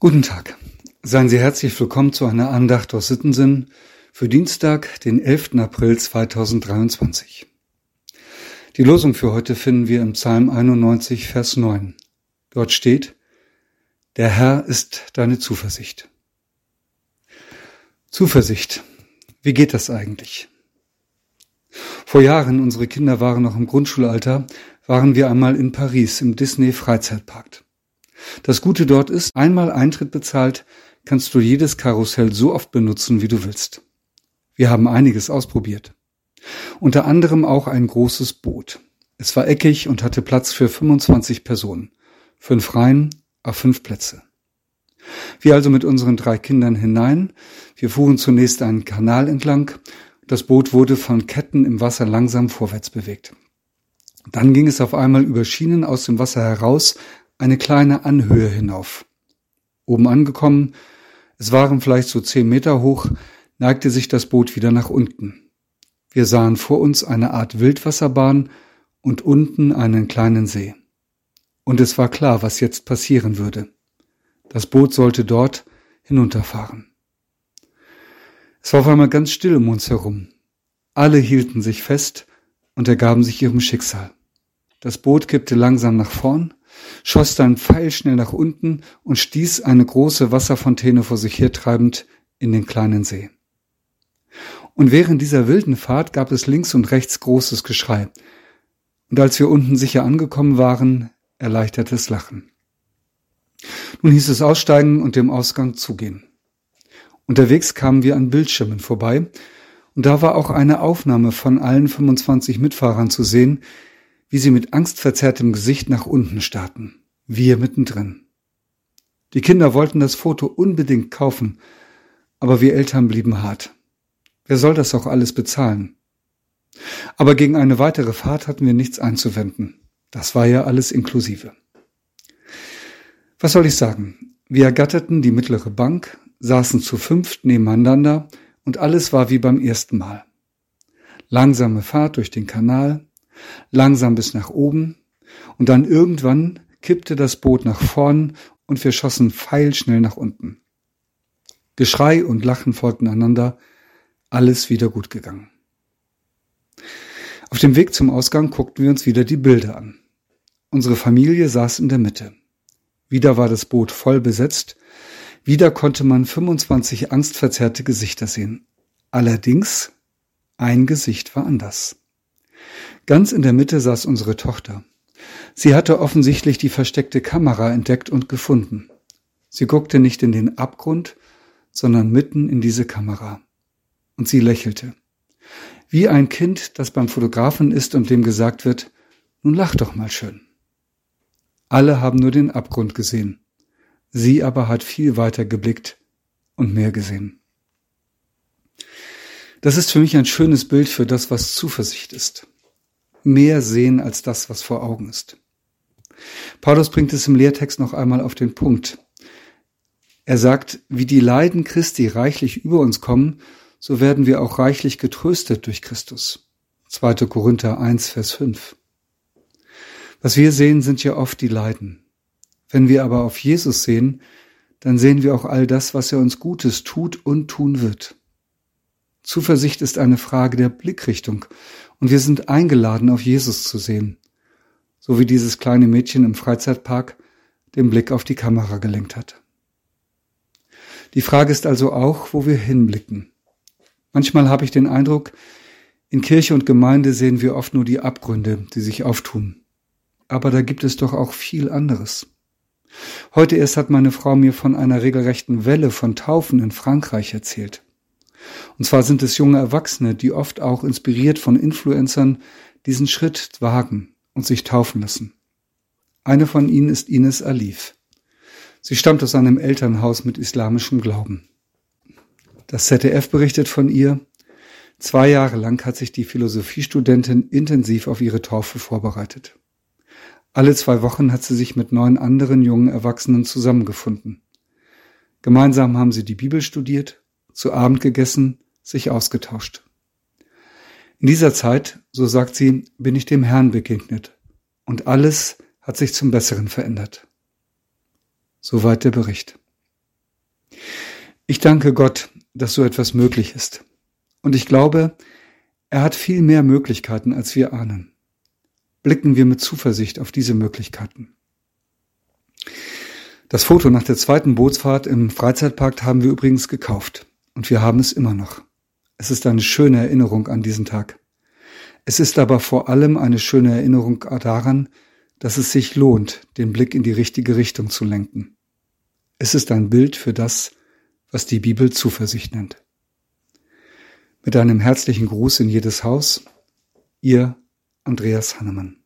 Guten Tag. Seien Sie herzlich willkommen zu einer Andacht aus Sittensinn für Dienstag, den 11. April 2023. Die Losung für heute finden wir im Psalm 91, Vers 9. Dort steht, Der Herr ist deine Zuversicht. Zuversicht. Wie geht das eigentlich? Vor Jahren, unsere Kinder waren noch im Grundschulalter, waren wir einmal in Paris im Disney Freizeitpark. Das Gute dort ist, einmal Eintritt bezahlt, kannst du jedes Karussell so oft benutzen, wie du willst. Wir haben einiges ausprobiert. Unter anderem auch ein großes Boot. Es war eckig und hatte Platz für 25 Personen. Fünf Reihen auf fünf Plätze. Wir also mit unseren drei Kindern hinein. Wir fuhren zunächst einen Kanal entlang. Das Boot wurde von Ketten im Wasser langsam vorwärts bewegt. Dann ging es auf einmal über Schienen aus dem Wasser heraus eine kleine Anhöhe hinauf. Oben angekommen, es waren vielleicht so zehn Meter hoch, neigte sich das Boot wieder nach unten. Wir sahen vor uns eine Art Wildwasserbahn und unten einen kleinen See. Und es war klar, was jetzt passieren würde. Das Boot sollte dort hinunterfahren. Es war auf einmal ganz still um uns herum. Alle hielten sich fest und ergaben sich ihrem Schicksal. Das Boot kippte langsam nach vorn, schoss dann pfeilschnell nach unten und stieß eine große Wasserfontäne vor sich hertreibend in den kleinen See. Und während dieser wilden Fahrt gab es links und rechts großes Geschrei. Und als wir unten sicher angekommen waren, erleichtertes Lachen. Nun hieß es aussteigen und dem Ausgang zugehen. Unterwegs kamen wir an Bildschirmen vorbei, und da war auch eine Aufnahme von allen 25 Mitfahrern zu sehen, wie sie mit angstverzerrtem Gesicht nach unten starrten. Wir mittendrin. Die Kinder wollten das Foto unbedingt kaufen, aber wir Eltern blieben hart. Wer soll das auch alles bezahlen? Aber gegen eine weitere Fahrt hatten wir nichts einzuwenden. Das war ja alles inklusive. Was soll ich sagen? Wir ergatterten die mittlere Bank, saßen zu fünft nebeneinander und alles war wie beim ersten Mal. Langsame Fahrt durch den Kanal, langsam bis nach oben, und dann irgendwann kippte das Boot nach vorn und wir schossen pfeilschnell nach unten. Geschrei und Lachen folgten einander, alles wieder gut gegangen. Auf dem Weg zum Ausgang guckten wir uns wieder die Bilder an. Unsere Familie saß in der Mitte. Wieder war das Boot voll besetzt, wieder konnte man 25 angstverzerrte Gesichter sehen. Allerdings, ein Gesicht war anders. Ganz in der Mitte saß unsere Tochter. Sie hatte offensichtlich die versteckte Kamera entdeckt und gefunden. Sie guckte nicht in den Abgrund, sondern mitten in diese Kamera. Und sie lächelte. Wie ein Kind, das beim Fotografen ist und dem gesagt wird, nun lach doch mal schön. Alle haben nur den Abgrund gesehen. Sie aber hat viel weiter geblickt und mehr gesehen. Das ist für mich ein schönes Bild für das, was Zuversicht ist mehr sehen als das, was vor Augen ist. Paulus bringt es im Lehrtext noch einmal auf den Punkt. Er sagt, wie die Leiden Christi reichlich über uns kommen, so werden wir auch reichlich getröstet durch Christus. 2. Korinther 1, Vers 5. Was wir sehen, sind ja oft die Leiden. Wenn wir aber auf Jesus sehen, dann sehen wir auch all das, was er uns Gutes tut und tun wird. Zuversicht ist eine Frage der Blickrichtung und wir sind eingeladen, auf Jesus zu sehen, so wie dieses kleine Mädchen im Freizeitpark den Blick auf die Kamera gelenkt hat. Die Frage ist also auch, wo wir hinblicken. Manchmal habe ich den Eindruck, in Kirche und Gemeinde sehen wir oft nur die Abgründe, die sich auftun. Aber da gibt es doch auch viel anderes. Heute erst hat meine Frau mir von einer regelrechten Welle von Taufen in Frankreich erzählt. Und zwar sind es junge Erwachsene, die oft auch inspiriert von Influencern diesen Schritt wagen und sich taufen lassen. Eine von ihnen ist Ines Alif. Sie stammt aus einem Elternhaus mit islamischem Glauben. Das ZDF berichtet von ihr, zwei Jahre lang hat sich die Philosophiestudentin intensiv auf ihre Taufe vorbereitet. Alle zwei Wochen hat sie sich mit neun anderen jungen Erwachsenen zusammengefunden. Gemeinsam haben sie die Bibel studiert, zu Abend gegessen, sich ausgetauscht. In dieser Zeit, so sagt sie, bin ich dem Herrn begegnet und alles hat sich zum Besseren verändert. Soweit der Bericht. Ich danke Gott, dass so etwas möglich ist. Und ich glaube, er hat viel mehr Möglichkeiten, als wir ahnen. Blicken wir mit Zuversicht auf diese Möglichkeiten. Das Foto nach der zweiten Bootsfahrt im Freizeitpark haben wir übrigens gekauft. Und wir haben es immer noch. Es ist eine schöne Erinnerung an diesen Tag. Es ist aber vor allem eine schöne Erinnerung daran, dass es sich lohnt, den Blick in die richtige Richtung zu lenken. Es ist ein Bild für das, was die Bibel Zuversicht nennt. Mit einem herzlichen Gruß in jedes Haus, Ihr Andreas Hannemann.